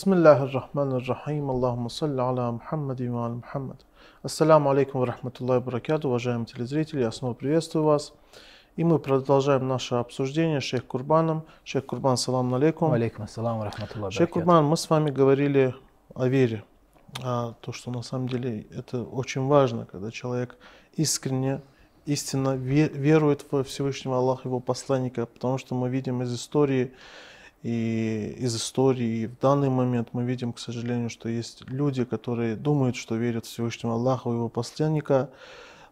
بسم الله الرحمن الرحيم اللهم صل على محمد وعلى محمد Ассаламу алейкум ва рахматуллахи баракату, уважаемые телезрители, я снова приветствую вас. И мы продолжаем наше обсуждение с Шейх Курбаном. Шейх Курбан, салам алейкум. Алейкум ассалам ва рахматуллахи Шейх Курбан, мы с вами говорили о вере. А то, что на самом деле это очень важно, когда человек искренне, истинно ве- верует во Всевышнего Аллаха, его посланника, потому что мы видим из истории, и из истории, и в данный момент мы видим, к сожалению, что есть люди, которые думают, что верят в Всевышнего Аллаха, в его посланника,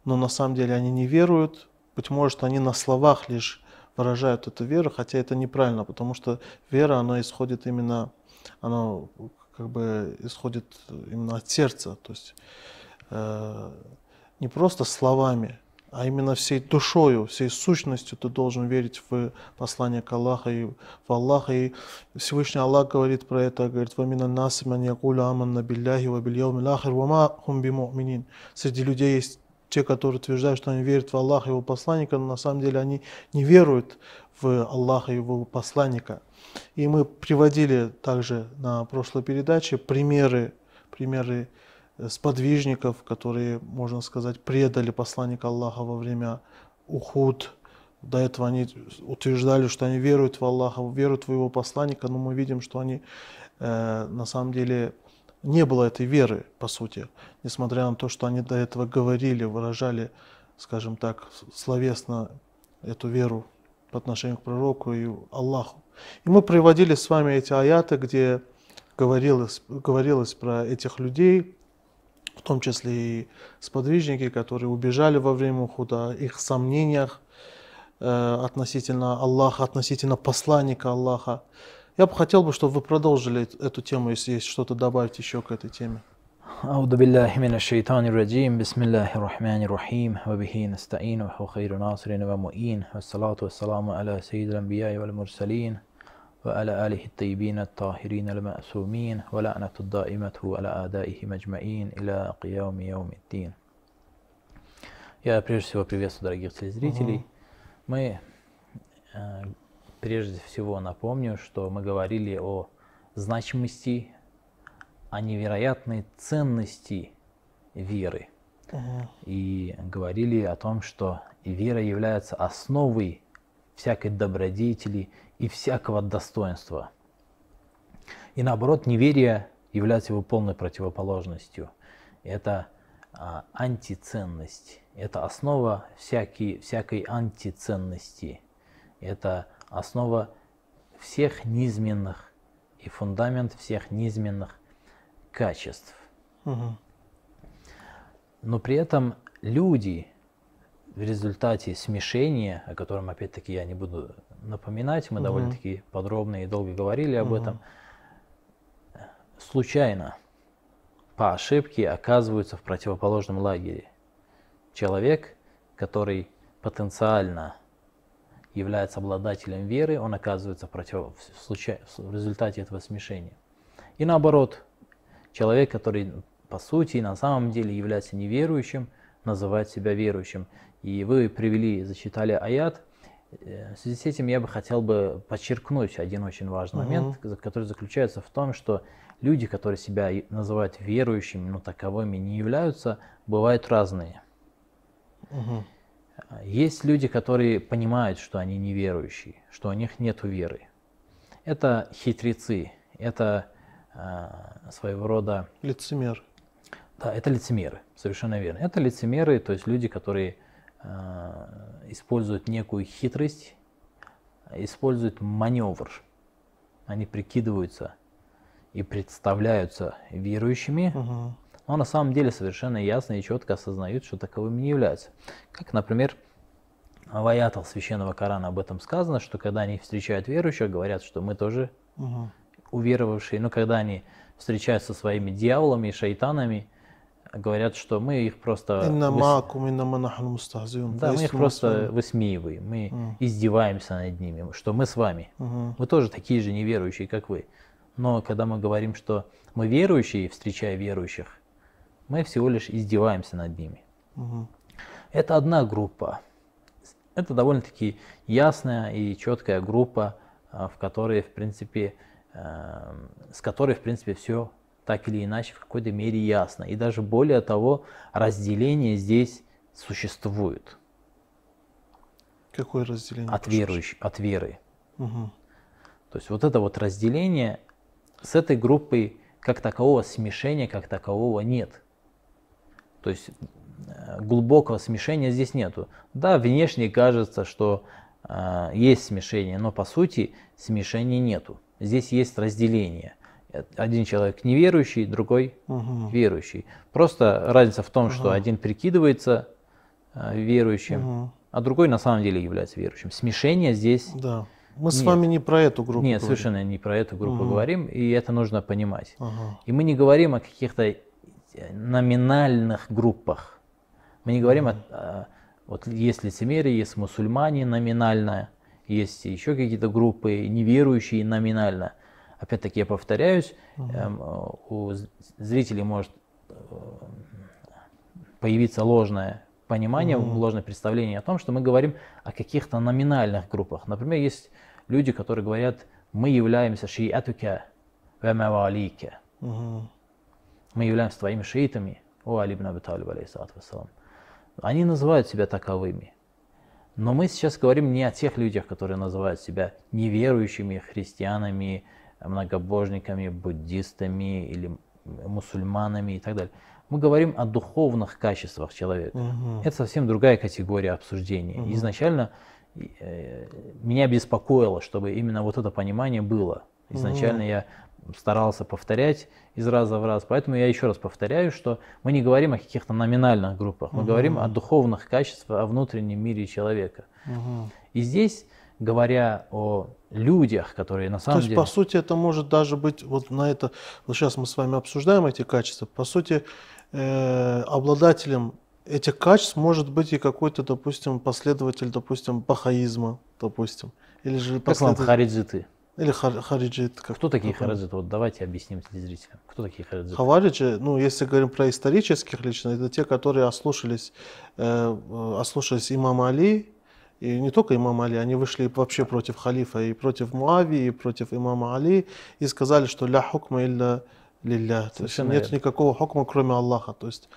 но на самом деле они не веруют. Быть может, они на словах лишь выражают эту веру, хотя это неправильно, потому что вера, она исходит именно, она как бы исходит именно от сердца, то есть э, не просто словами, а именно всей душою, всей сущностью ты должен верить в послание к Аллаху и в Аллаха. И Всевышний Аллах говорит про это, говорит, «Вамина наси ман якуля аманна билляхи ва бильяум ахир ва ма хум биму'минин». Среди людей есть те, которые утверждают, что они верят в Аллаха и его посланника, но на самом деле они не веруют в Аллаха и его посланника. И мы приводили также на прошлой передаче примеры, примеры сподвижников, которые, можно сказать, предали посланника Аллаха во время Ухуд. До этого они утверждали, что они веруют в Аллаха, веруют в его посланника, но мы видим, что они э, на самом деле не было этой веры, по сути, несмотря на то, что они до этого говорили, выражали, скажем так, словесно эту веру по отношению к пророку и Аллаху. И мы приводили с вами эти аяты, где говорилось, говорилось про этих людей, в том числе и сподвижники, которые убежали во время Ухуда, их сомнениях э, относительно Аллаха, относительно посланника Аллаха. Я бы хотел бы, чтобы вы продолжили эту тему, если есть что-то добавить еще к этой теме. أعوذ بالله من الشيطان الرجيم بسم الله الرحمن الرحيم وبه نستعين وهو خير ناصر ومؤين والصلاة والسلام على سيد الأنبياء والمرسلين وعلى آله الطيبين الطاهرين المأسومين ولعنة الدائمة على أعدائهم أجمعين إلى قيام يوم الدين Я прежде всего приветствую дорогих телезрителей. Мы э, прежде всего напомню, что мы говорили о значимости, о невероятной ценности веры. И говорили о том, что вера является основой всякой добродетели и всякого достоинства. И наоборот, неверие является его полной противоположностью. Это а, антиценность, это основа всякой, всякой антиценности, это основа всех низменных и фундамент всех низменных качеств. Мгм. Но при этом люди в результате смешения, о котором опять-таки я не буду напоминать, мы Мгм. довольно-таки подробно и долго говорили об Мгм. этом, случайно, по ошибке оказываются в противоположном лагере. Человек, который потенциально является обладателем веры, он оказывается в, против... в случай- в результате этого смешения. И наоборот, человек, который по сути на самом деле является неверующим, называет себя верующим. И вы привели, зачитали аят. Э, В связи с этим я бы хотел бы подчеркнуть один очень важный Мгм. момент, который заключается в том, что люди, которые себя называют верующими, но таковыми не являются, бывают разные. А, Есть люди, которые понимают, что они неверующие, что у них нет веры. Это хитрецы, это а, своего рода Лицемер. да, это лицемеры, совершенно верно. Это лицемеры, то есть люди, которые э, используют некую хитрость, используют маневр. Они прикидываются и представляются верующими, Мгм. но на самом деле совершенно ясно и четко осознают, что таковыми не являются. Как, например, в аятах Священного Корана об этом сказано, что когда они встречают верующих, говорят, что мы тоже Мгм. уверовавшие, но когда они встречаются со своими дьяволами и шайтанами, говорят, что мы их просто... Выс-. Да, мы их просто высмеиваем, мы издеваемся над ними, что мы с вами. Мы тоже такие же неверующие, как вы. Но когда мы говорим, что мы верующие, встречая верующих, мы всего лишь издеваемся над ними. Это одна группа. Это довольно-таки ясная и четкая группа, а, в которой, в принципе, э, с которой, в принципе, все так или иначе в какой-то мере ясно. И даже более того, разделение здесь существует. Какое разделение? От верующих, от веры. Угу. То есть вот это вот разделение с этой группой как такового смешения, как такового нет. То есть э, глубокого смешения здесь нету. Да, внешне кажется, что э, есть смешение, но по сути смешения нету. Здесь есть разделение. Один человек неверующий, другой Угу. верующий. Просто разница в том, что Ага. один прикидывается э, верующим, Угу. а другой на самом деле является верующим. Смешение здесь Да. Мы с Нет. вами не про эту группу. нет, говорим. совершенно не про эту группу Мгм. говорим, и это нужно понимать. Ага. И мы не говорим о каких-то э, номинальных группах. Мы не говорим о, о- вот есть лицемерие, есть мусульмане номинально, есть еще какие-то группы неверующие номинально. Опять-таки я повторяюсь, э, у зрителей может э, появиться ложное понимание, ложное представление о том, что мы говорим о каких-то номинальных группах. Например, есть люди, которые говорят, мы являемся шиатука ва мавалика. Угу. Мы являемся твоими шиитами, о Али ибн Аби Талиб, алейхиссалату вассалам. Они называют себя таковыми. Но мы сейчас говорим не о тех людях, которые называют себя неверующими христианами, многобожниками, буддистами или мусульманами и так далее. Мы говорим о духовных качествах человека. Угу. Это совсем другая категория обсуждения. Изначально э, меня беспокоило, чтобы именно вот это понимание было. Изначально я старался повторять из раза в раз. Поэтому я еще раз повторяю, что мы не говорим о каких-то номинальных группах, мы говорим о духовных качествах, о внутреннем мире человека. Угу. И здесь, говоря о людях, которые на То самом есть, деле... по сути, это может даже быть вот на это. Вот сейчас мы с вами обсуждаем эти качества. По сути, э, обладателем этих качеств может быть и какой-то, допустим, последователь, допустим, бахаизма, допустим, или же Как вам последователь, хариджиты? или хар- хариджит. Как, Кто такие как хариджиты? Вот давайте объясним телезрителям. Кто такие хариджиты? Хавариджи, ну, если говорим про исторических лично, это те, которые ослушались, э, э, ослушались имама Али, и не только имама Али, они вышли вообще против халифа, и против Муавии, и против имама Али, и сказали, что ля хукма илля лилля. То есть Совершенно нет верно. никакого хукма, кроме Аллаха. То есть,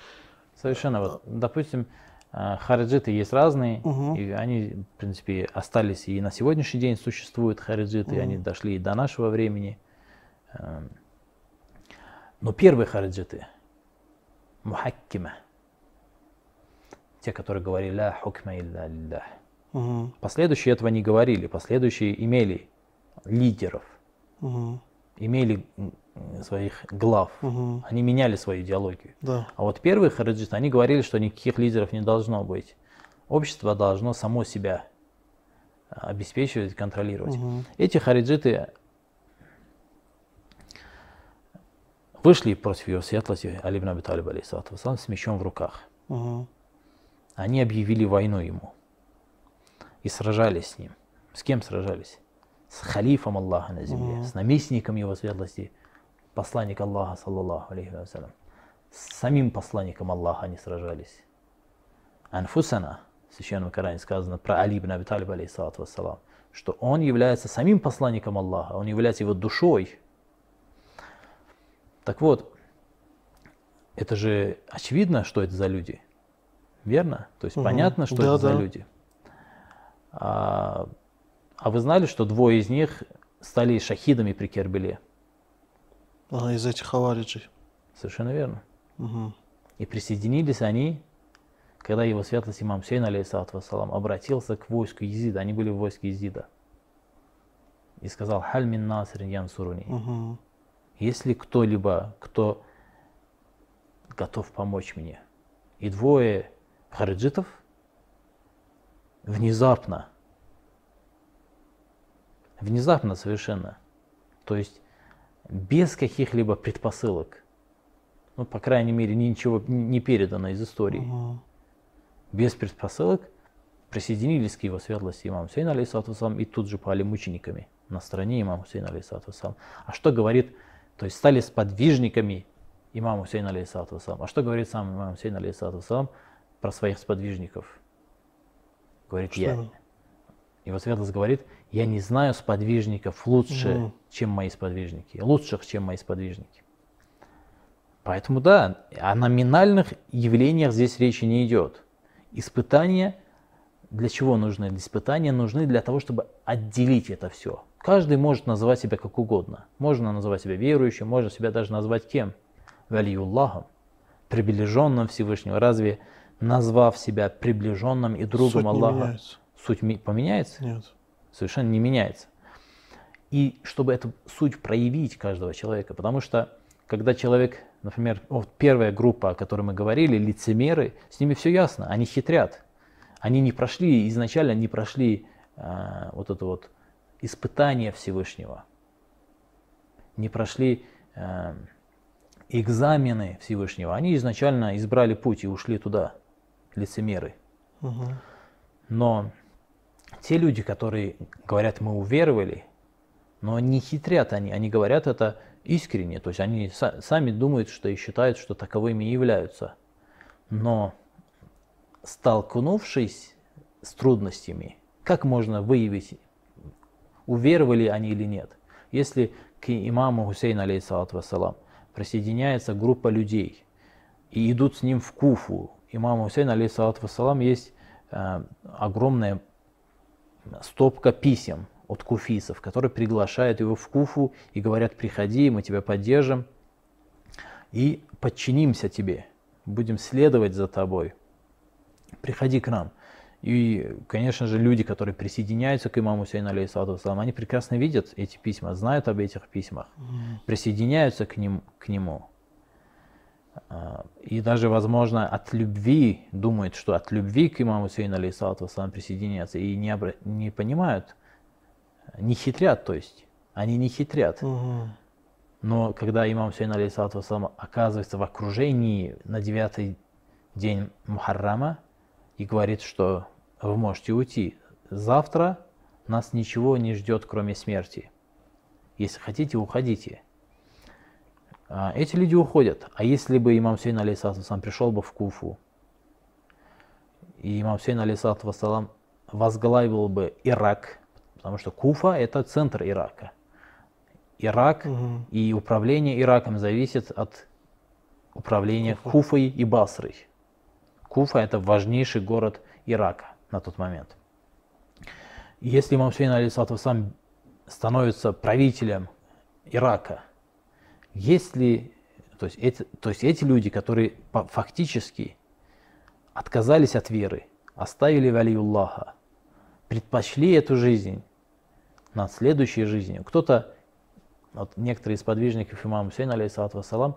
Совершенно. Вот, допустим, э, хариджиты есть разные, Мгм. и они, в принципе, остались и на сегодняшний день существуют хариджиты, и они дошли и до нашего времени. Эм, Но первые хариджиты, мухаккима, те, которые говорили «ля хукма илля лиллях», мгм, последующие этого не говорили, последующие имели лидеров, мгм, имели своих глав, мгм, они меняли свою идеологию. да, А вот первые хариджиты, они говорили, что никаких лидеров не должно быть. Общество должно само себя а, обеспечивать, контролировать. мгм, Эти хариджиты вышли против его светлости Али ибн Аби Талиба, алейхиссалату вассалам, с мечом в руках. мгм, Они объявили войну ему и сражались с ним. С кем сражались? С халифом Аллаха на земле, с наместником его светлости, посланник Аллаха, саллаллаху алейхи вассалям. С самим посланником Аллаха они сражались. Анфусана, в Священном Коране сказано про Али ибн Аби Талиба, алейхиссалату вассалам, что он является самим посланником Аллаха, он является его душой. Так вот, это же очевидно, что это за люди. Верно? То есть Мгм. понятно, что Да, это за да. люди. А, а вы знали, что двое из них стали шахидами при Кербеле? ага, из этих хавариджей. Совершенно верно. Мгм, И присоединились они, когда его светлость имам Сейн, алейхиссалату вассалам, обратился к войску Езида. Они были в войске Езида. И сказал, «Халь мин насрин янсуруни». мгм, Есть ли кто-либо, кто готов помочь мне? И двое хариджитов внезапно, внезапно совершенно, то есть без каких-либо предпосылок, ну, по крайней мере, ничего не передано из истории, мгм, без предпосылок присоединились к его светлости имам Хусейн, алейхиссалату вассалам, и тут же пали мучениками на стороне имама Хусейна, алейхиссалату вассалам. А что говорит, то есть стали сподвижниками имама Хусейна, алейхиссалату вассалам. А что говорит сам имам Хусейн, алейхиссалату вассалам, про своих сподвижников? Говорит, Что я? Его светлость говорит, я не знаю сподвижников лучше, Мгм. чем мои сподвижники, лучших, чем мои сподвижники. Поэтому да, о номинальных явлениях здесь речи не идет. Испытания для чего нужны? Испытания нужны для того, чтобы отделить это все. Каждый может называть себя как угодно. Можно называть себя верующим, можно себя даже назвать кем? Валиюллахом, приближенным Всевышнего. Разве назвав себя приближенным и другом Суть не Аллаха, меняется. суть поменяется? Нет. совершенно не меняется. И чтобы эту суть проявить каждого человека, потому что когда человек, например, вот первая группа, о которой мы говорили, лицемеры, с ними все ясно, они хитрят. Они не прошли, изначально не прошли э, вот это вот испытание Всевышнего, не прошли э, экзамены Всевышнего. Они изначально избрали путь и ушли туда, лицемеры. Мгм. Но те люди, которые говорят, мы уверовали, но не хитрят они, они говорят это искренне, то есть они са- сами думают, что и считают, что таковыми являются. Но столкнувшись с трудностями, как можно выявить, уверовали они или нет? Если к имаму Хусейну, алейхиссалату вассалам, присоединяется группа людей и идут с ним в Куфу, имаму Хусейну, алейхиссалату вассалам, есть э, огромная стопка писем от куфисов, которые приглашают его в Куфу и говорят, приходи, мы тебя поддержим и подчинимся тебе, будем следовать за тобой, приходи к нам. И, конечно же, люди, которые присоединяются к имаму Сейну, алейхиссалату вассалам, они прекрасно видят эти письма, знают об этих письмах, присоединяются к, ним, к нему. А, И даже, возможно, от любви, думают, что от любви к имаму Сейну, алейхиссалату вассалам, присоединяются и не, обра- не понимают, не хитрят, то есть, они не хитрят. Мгм. Но когда имам Сейн алейхиссалату вассалам оказывается в окружении на девятый день Мухаррама и говорит, что вы можете уйти, завтра нас ничего не ждет, кроме смерти. Если хотите, уходите. А, Эти люди уходят. А если бы имам Сейн алейхиссалату вассалам пришел бы в Куфу, и имам Сейн алейхиссалату вассалам возглавил бы Ирак, потому что Куфа это центр Ирака. Ирак Мгм. и управление Ираком зависит от управления Куфа. Куфой и Басрой. Куфа это важнейший город Ирака на тот момент. Если имам Хусейн алейхиссалату сам становится правителем Ирака, если, то есть, эти, то есть эти люди, которые фактически отказались от веры, оставили Валиуллаха, предпочли эту жизнь над следующей жизнью. Кто-то, вот некоторые из подвижников имама Хусейна, алейхиссалату вассалам,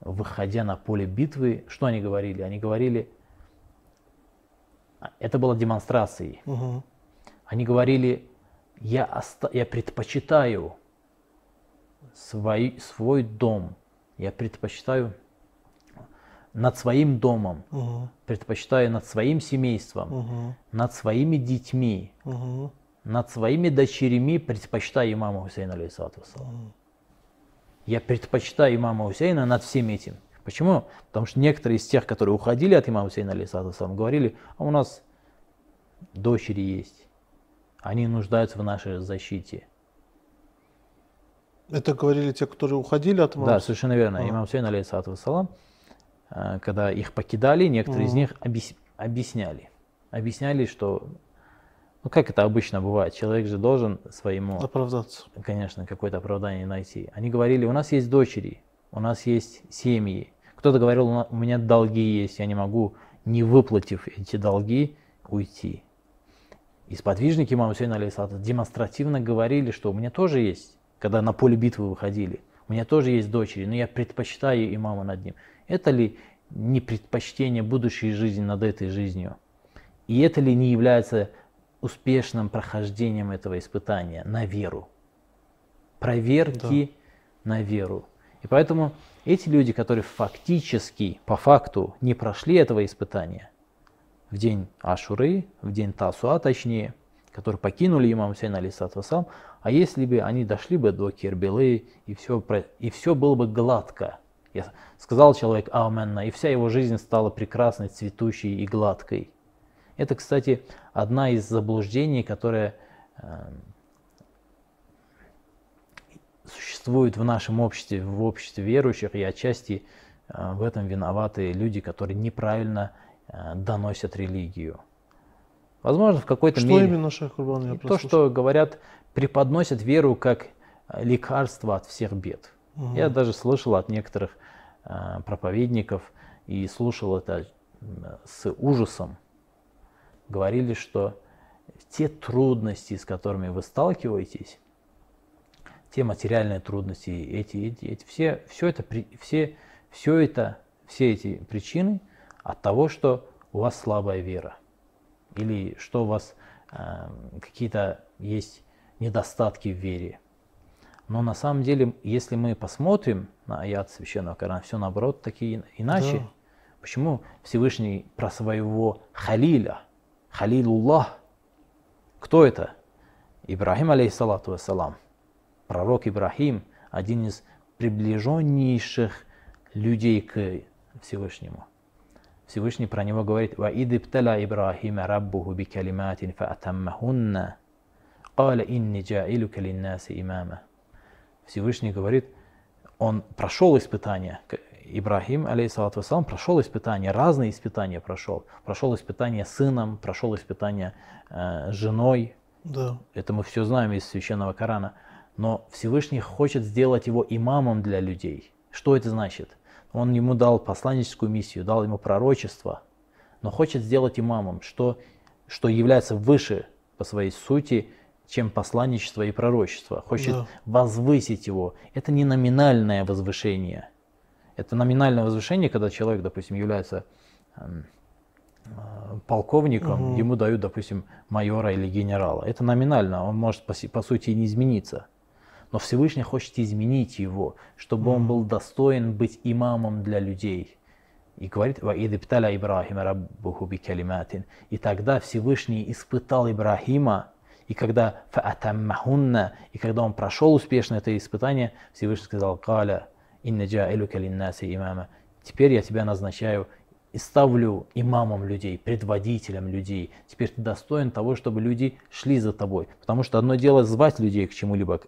выходя на поле битвы, что они говорили? Они говорили, это было демонстрацией. Мгм. Они говорили, я, оста- я предпочитаю свой, свой дом, я предпочитаю над своим домом, Мгм. предпочитаю над своим семейством, Мгм. над своими детьми, Мгм. над своими дочерями предпочитаю имама Хусейна, алейхиссалату вассалам. Я предпочитаю имама Хусейна над всем этим. Почему? Потому что некоторые из тех, которые уходили от имама Хусейна, алейхиссалату говорили, а у нас дочери есть, они нуждаются в нашей защите. Это говорили те, которые уходили от имама? Да, совершенно верно. А. Имам Хусейн, алейхиссалату вассалам, э, когда их покидали, некоторые из Мгм. них объяс- объясняли. Объясняли, что, ну как это обычно бывает, человек же должен своему Оправдаться. конечно, какое-то оправдание найти. Они говорили, у нас есть дочери, у нас есть семьи. Кто-то говорил, «У меня долги есть, я не могу, не выплатив эти долги, уйти. И сподвижники имама Хусейна демонстративно говорили, что у меня тоже есть, когда на поле битвы выходили, у меня тоже есть дочери, но я предпочитаю имама над ним. Это ли не предпочтение будущей жизни над этой жизнью? И это ли не является успешным прохождением этого испытания на веру? Проверки на веру. И поэтому эти люди, которые фактически, по факту, не прошли этого испытания, в день Ашуры, в день Тасуа точнее, которые покинули имам Хусейн алейхиссалату вассалам, а если бы они дошли бы до Кербелы, и все, и все было бы гладко, я сказал человек Аменна, и вся его жизнь стала прекрасной, цветущей и гладкой. Это, кстати, одна из заблуждений, которая э, существует в нашем обществе, в обществе верующих, и отчасти э, в этом виноваты люди, которые неправильно э, доносят религию. Возможно, в какой-то что мере... Что именно, Шейх Курбан, я То, что говорят, преподносят веру как лекарство от всех бед. Угу. Я даже слышал от некоторых э, проповедников и слушал это с ужасом. Говорили, что те трудности, с которыми вы сталкиваетесь, те материальные трудности, эти, эти, эти все, все это, все, все это, все эти причины от того, что у вас слабая вера или что у вас э, какие-то есть недостатки в вере. Но на самом деле, если мы посмотрим на аят Священного Корана, все наоборот, такие иначе. Да. Почему Всевышний про своего Халиля, Халилуллах, кто это? Ибрахим, алейхиссалату вассалам. Пророк Ибрахим, один из приближеннейших людей к Всевышнему. Всевышний про него говорит, «Ваид ибтала Ибрахима раббуху бикалиматин фаатаммахунна, кала инни джаилюка линнаси имама». Всевышний говорит, он прошел испытание, Ибрахим, алейхиссалату вассалам, прошел испытания, разные испытания прошел. Прошел испытание сыном, прошел испытание э, женой. Да. Это мы все знаем из священного Корана. Но Всевышний хочет сделать его имамом для людей. Что это значит? Он ему дал посланническую миссию, дал ему пророчество, но хочет сделать имамом, что, что является выше по своей сути, чем посланничество и пророчество. Хочет да. возвысить его. Это не номинальное возвышение. Это номинальное возвышение, когда человек, допустим, является эм, э, полковником, угу. ему дают, допустим, майора или генерала. Это номинально, он может по, по сути не измениться. Но Всевышний хочет изменить его, чтобы он был достоин быть имамом для людей. И говорит, Ибрахима раббуху бикалиматин. И тогда Всевышний испытал Ибрахима и когда фаатаммахунна, и когда он прошел успешно это испытание, Всевышний сказал, «Каля, инна джаилука линнаси имама». Теперь я тебя назначаю и ставлю имамом людей, предводителем людей. Теперь ты достоин того, чтобы люди шли за тобой. Потому что одно дело звать людей к чему-либо,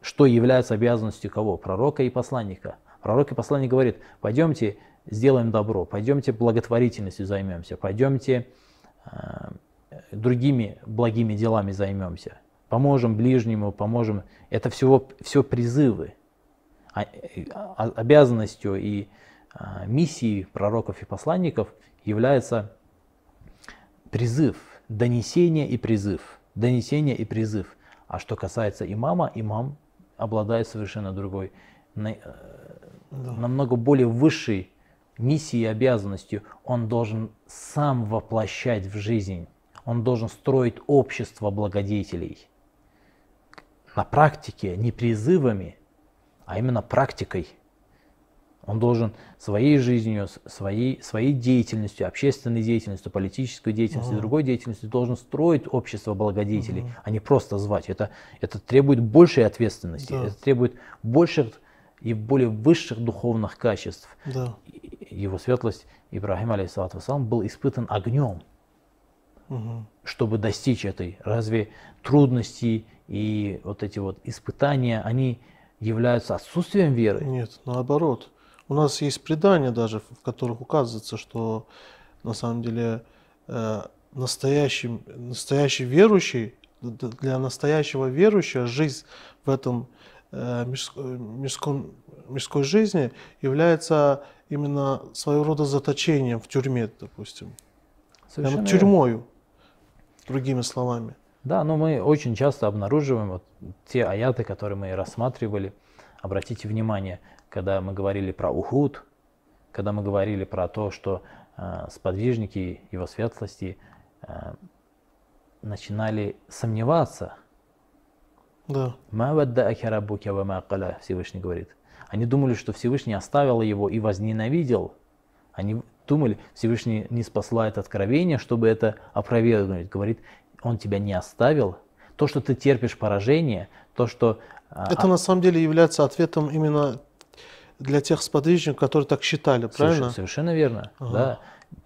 что является обязанностью кого? Пророка и посланника. Пророк и посланник говорит, пойдемте сделаем добро, пойдемте благотворительностью займемся, пойдемте э, другими благими делами займемся. Поможем ближнему, поможем. Это всего, все призывы. А, а, обязанностью и а, миссией пророков и посланников является призыв, донесение и призыв. Донесение и призыв. А что касается имама, имам обладает совершенно другой, э, да. намного более высшей миссией и обязанностью. Он должен сам воплощать в жизнь он должен строить общество благодетелей. На практике, не призывами, а именно практикой. Он должен своей жизнью, своей, своей деятельностью, общественной деятельностью, политической деятельностью, uh другой деятельностью должен строить общество благодетелей, uh а не просто звать. Это, это требует большей ответственности, да. это требует больших и более высших духовных качеств. Да. Его светлость Ибрахим, алейхиссалату был испытан огнем угу. чтобы достичь этой. Разве трудности и вот эти вот испытания, они являются отсутствием веры? Нет, наоборот. У нас есть предания даже, в которых указывается, что на самом деле э, настоящий, настоящий верующий, для настоящего верующего жизнь в этом э, мирском, мирской жизни является именно своего рода заточением в тюрьме, допустим. Совершенно тюрьмою другими словами. Да, но мы очень часто обнаруживаем вот те аяты, которые мы рассматривали. Обратите внимание, когда мы говорили про Ухуд, когда мы говорили про то, что э, сподвижники его светлости э, начинали сомневаться. Да. Всевышний говорит. Они думали, что Всевышний оставил его и возненавидел. Они думали, Всевышний не спасает откровение, чтобы это опровергнуть. Говорит, он тебя не оставил. То, что ты терпишь поражение, то, что... А, это а... на самом деле является ответом именно для тех сподвижников, которые так считали, правильно? Совершенно, совершенно верно, ага. да.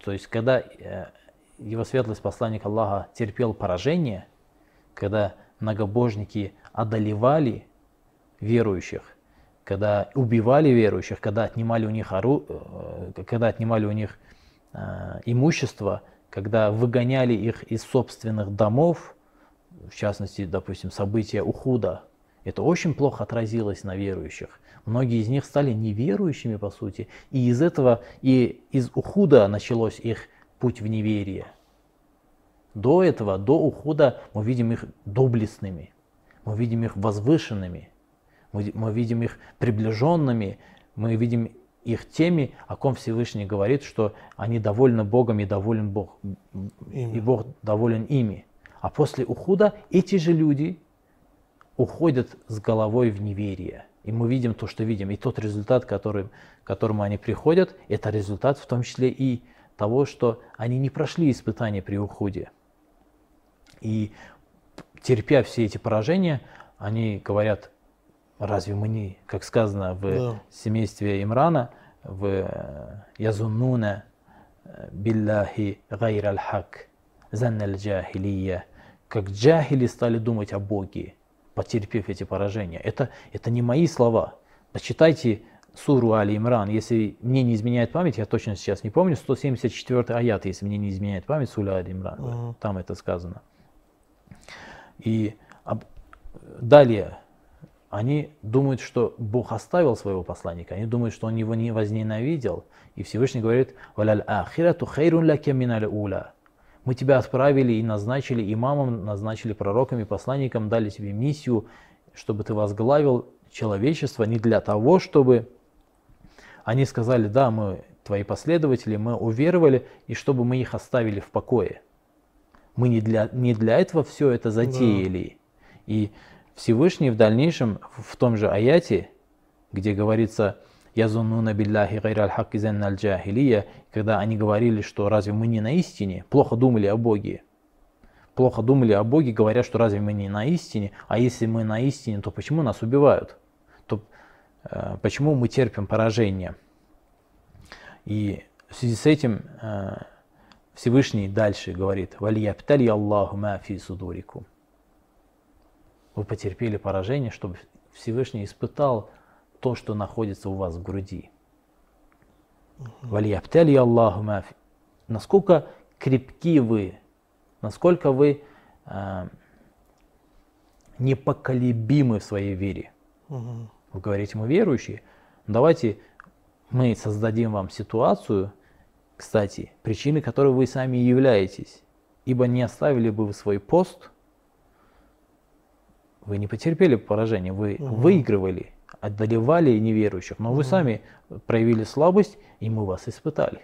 То есть, когда э, его светлость посланник Аллаха терпел поражение, когда многобожники одолевали верующих, когда убивали верующих, когда отнимали у них, ору... Э, когда отнимали у них э, имущество, когда выгоняли их из собственных домов, в частности, допустим, события Ухуда, это очень плохо отразилось на верующих. Многие из них стали неверующими, по сути, и из этого, и из Ухуда началось их путь в неверие. До этого, до ухода, мы видим их доблестными, мы видим их возвышенными, мы, мы видим их приближенными, мы видим их теми, о ком Всевышний говорит, что они довольны Богом и доволен Бог, ими. и Бог доволен ими. А после ухода эти же люди уходят с головой в неверие. И мы видим то, что видим. И тот результат, который, к которому они приходят, это результат в том числе и того, что они не прошли испытания при уходе. И терпя все эти поражения, они говорят, разве мы не, как сказано в да. семействе Имрана, в э, Язуннуна э, билляхи гайр аль-хак, занналь джахилия, как джахили стали думать о Боге, потерпев эти поражения. Это, это не мои слова. Почитайте суру Али Имран, если мне не изменяет память, я точно сейчас не помню, 174 аят, если мне не изменяет память, сура Али Имран, uh-huh. там это сказано. И далее они думают, что Бог оставил своего посланника, они думают, что он его не возненавидел. И Всевышний говорит, «Валяль ахирату хайрун лаке миналь ула». Мы тебя отправили и назначили имамом, назначили пророками, посланником, дали тебе миссию, чтобы ты возглавил человечество не для того, чтобы они сказали, да, мы твои последователи, мы уверовали, и чтобы мы их оставили в покое. Мы не для, не для этого все это затеяли. Да. И Всевышний в дальнейшем, в том же аяте, где говорится «Язуннуна билляхи гайраль хакки аль джахилия», когда они говорили, что разве мы не на истине, плохо думали о Боге. Плохо думали о Боге, говоря, что разве мы не на истине, а если мы на истине, то почему нас убивают? То э, почему мы терпим поражение? И в связи с этим э, Всевышний дальше говорит, «Валияптали Аллаху фи судурикум». Вы потерпели поражение, чтобы Всевышний испытал то, что находится у вас в груди. Валияптали Аллаху ма фи. Насколько крепки вы, насколько вы э, непоколебимы в своей вере. Вы говорите, мы верующие. Давайте мы создадим вам ситуацию, кстати, причины которой вы сами являетесь. Ибо не оставили бы вы свой пост, вы не потерпели поражение, вы угу. выигрывали, одолевали неверующих, но вы сами проявили слабость, и мы вас испытали.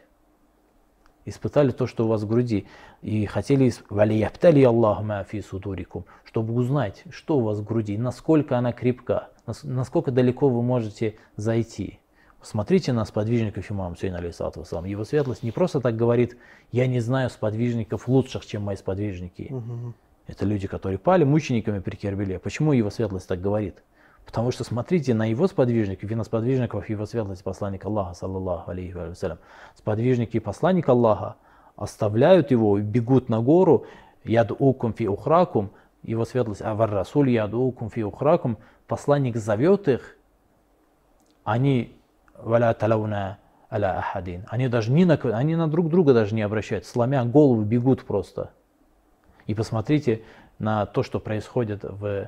Испытали то, что у вас в груди. И хотели, валияптали Аллаху фи судурикум, чтобы узнать, что у вас в груди, насколько она крепка, насколько далеко вы можете зайти. Смотрите на сподвижников имама Сейна алейсалату вассалам. Его светлость не просто так говорит, я не знаю сподвижников лучших, чем мои сподвижники. Угу. Это люди, которые пали мучениками при Кербеле. Почему его светлость так говорит? Потому что смотрите на его сподвижников и на сподвижников его светлости посланника Аллаха, саллаллаху алейхи вассалям. Сподвижники и посланник Аллаха оставляют его бегут на гору, яд укум фи ухракум, его светлость, авар расуль яд укум фи ухракум, посланник зовет их, они валя талауна аля ахадин. Они даже ни на, они на друг друга даже не обращают, сломя голову бегут просто. И посмотрите на то, что происходит в, э,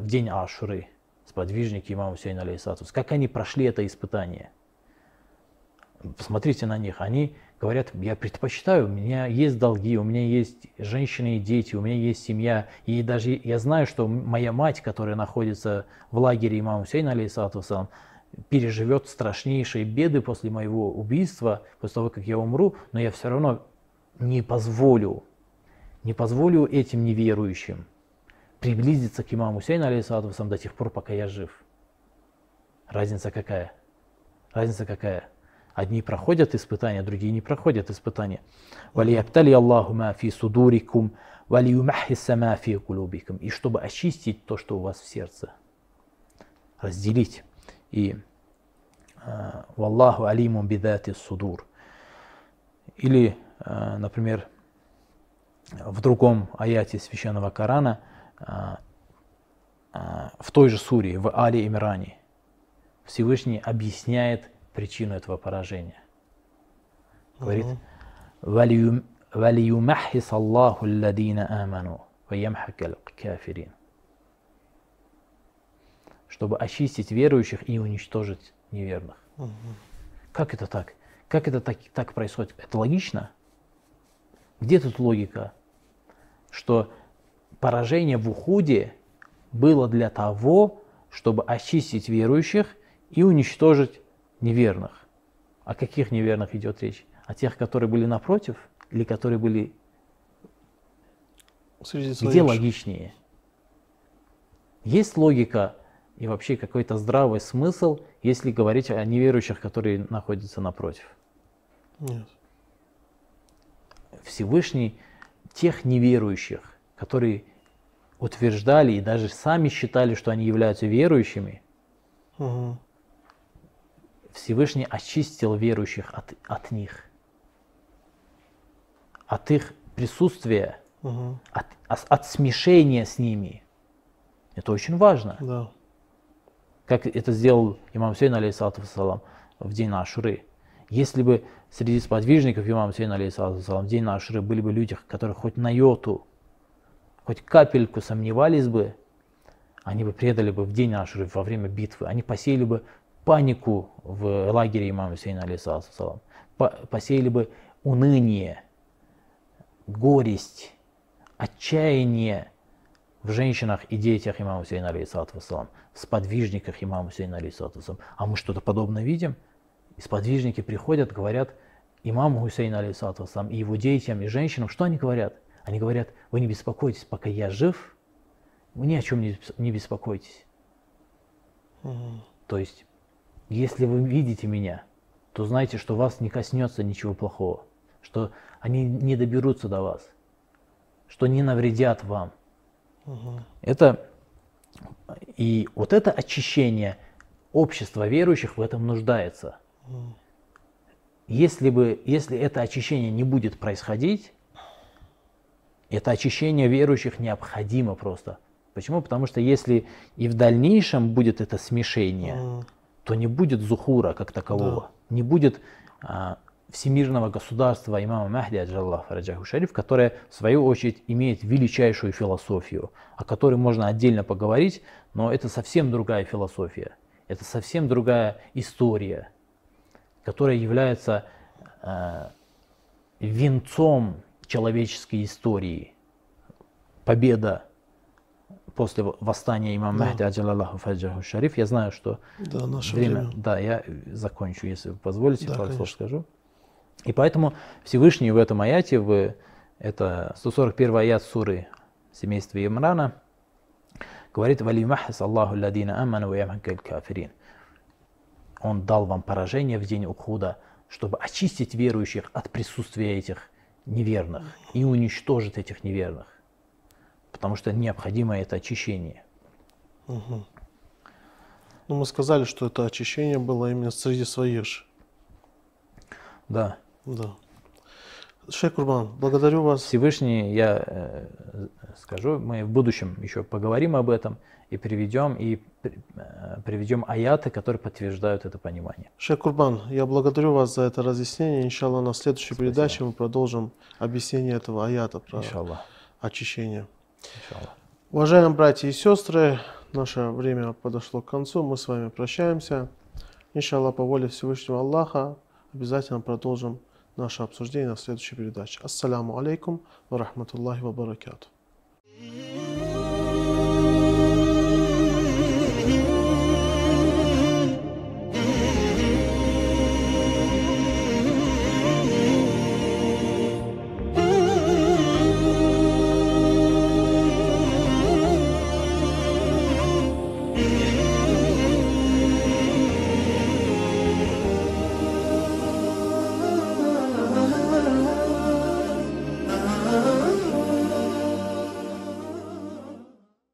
в день Ашуры, сподвижники имама Хусейна алейхиссатус, как они прошли это испытание. Посмотрите на них, они говорят, я предпочитаю, у меня есть долги, у меня есть женщины и дети, у меня есть семья. И даже я знаю, что моя мать, которая находится в лагере имама Хусейна, алейхиссату переживет страшнейшие беды после моего убийства, после того, как я умру, но я все равно не позволю, не позволю этим неверующим приблизиться к имаму Хусейну, алейхиссалату до тех пор, пока я жив. Разница какая? Разница какая? Одни проходят испытания, другие не проходят испытания. «Валияптали Аллаху фи судурикум, валиюмахиссама фи кулубикум». И чтобы очистить то, что у вас в сердце. Разделить. И э, «Валлаху алимум бидати судур». Или, э, например, в другом аяте Священного Корана – а, а, в той же суре, в Али Имране, Всевышний объясняет причину этого поражения. Говорит, «Валиюмахис Аллаху ладина аману, ваямхакал кафирин». Чтобы очистить верующих и уничтожить неверных. Угу. Как это так? Как это так, так происходит? Это логично? Где тут логика? Что поражение в Ухуде было для того, чтобы очистить верующих и уничтожить неверных. О каких неверных идет речь? О тех, которые были напротив или которые были... Среди Где логичнее? Есть логика и вообще какой-то здравый смысл, если говорить о неверующих, которые находятся напротив? Нет. Всевышний тех неверующих, которые утверждали и даже сами считали, что они являются верующими, угу. Всевышний очистил верующих от, от них, от их присутствия, угу. от, от, от смешения с ними. Это очень важно. Да. Как это сделал имам Сейн, алейхиссалату в день Ашуры. Если бы среди сподвижников имама Сейн, алейхиссалату в день Ашуры были бы люди, которые хоть на йоту, хоть капельку сомневались бы, они бы предали бы в день Ашуры, во время битвы, они посеяли бы панику в лагере имама Хусейна, алейсалам, посеяли бы уныние, горесть, отчаяние в женщинах и детях имама Хусейна, алейсалам, в сподвижниках имама Хусейна, алейсалам. А мы что-то подобное видим? И сподвижники приходят, говорят имаму Хусейна, алейсалам, и его детям, и женщинам, что они говорят? Они говорят, вы не беспокойтесь, пока я жив, вы ни о чем не беспокойтесь. Угу. То есть если вы видите меня, то знайте, что вас не коснется ничего плохого, что они не доберутся до вас, что не навредят вам. Угу. Это и вот это очищение общества верующих в этом нуждается. Угу. Если бы, если это очищение не будет происходить, это очищение верующих необходимо просто. Почему? Потому что если и в дальнейшем будет это смешение, угу то не будет зухура как такового, да. не будет а, всемирного государства имама Махди, Аджаллах Фараджаху Шариф, которое в свою очередь имеет величайшую философию, о которой можно отдельно поговорить, но это совсем другая философия, это совсем другая история, которая является а, венцом человеческой истории, победа после восстания имама да. Махди, Аджалаллаху Фаджаху Шариф. Я знаю, что да, наше время, время. Да, я закончу, если вы позволите, да, пару слов скажу. И поэтому Всевышний в этом аяте, в, это 141 аят суры семейства Имрана, говорит «Вали махас Аллаху ладина аману кафирин». Он дал вам поражение в день Ухуда, чтобы очистить верующих от присутствия этих неверных и уничтожить этих неверных потому что необходимо это очищение. Угу. Ну, мы сказали, что это очищение было именно среди своих же. Да. Да. Шейх Курбан, благодарю вас. Всевышний, я э, скажу, мы в будущем еще поговорим об этом и приведем, и э, приведем аяты, которые подтверждают это понимание. Шейх Курбан, я благодарю вас за это разъяснение. Иншаллах, на следующей Спасибо. передаче мы продолжим объяснение этого аята про Иншаллах. очищение. Уважаемые братья и сестры, наше время подошло к концу, мы с вами прощаемся. Иншаллах, по воле Всевышнего Аллаха, обязательно продолжим наше обсуждение на следующей передаче. Ассаляму алейкум ва рахматуллахи ва баракату.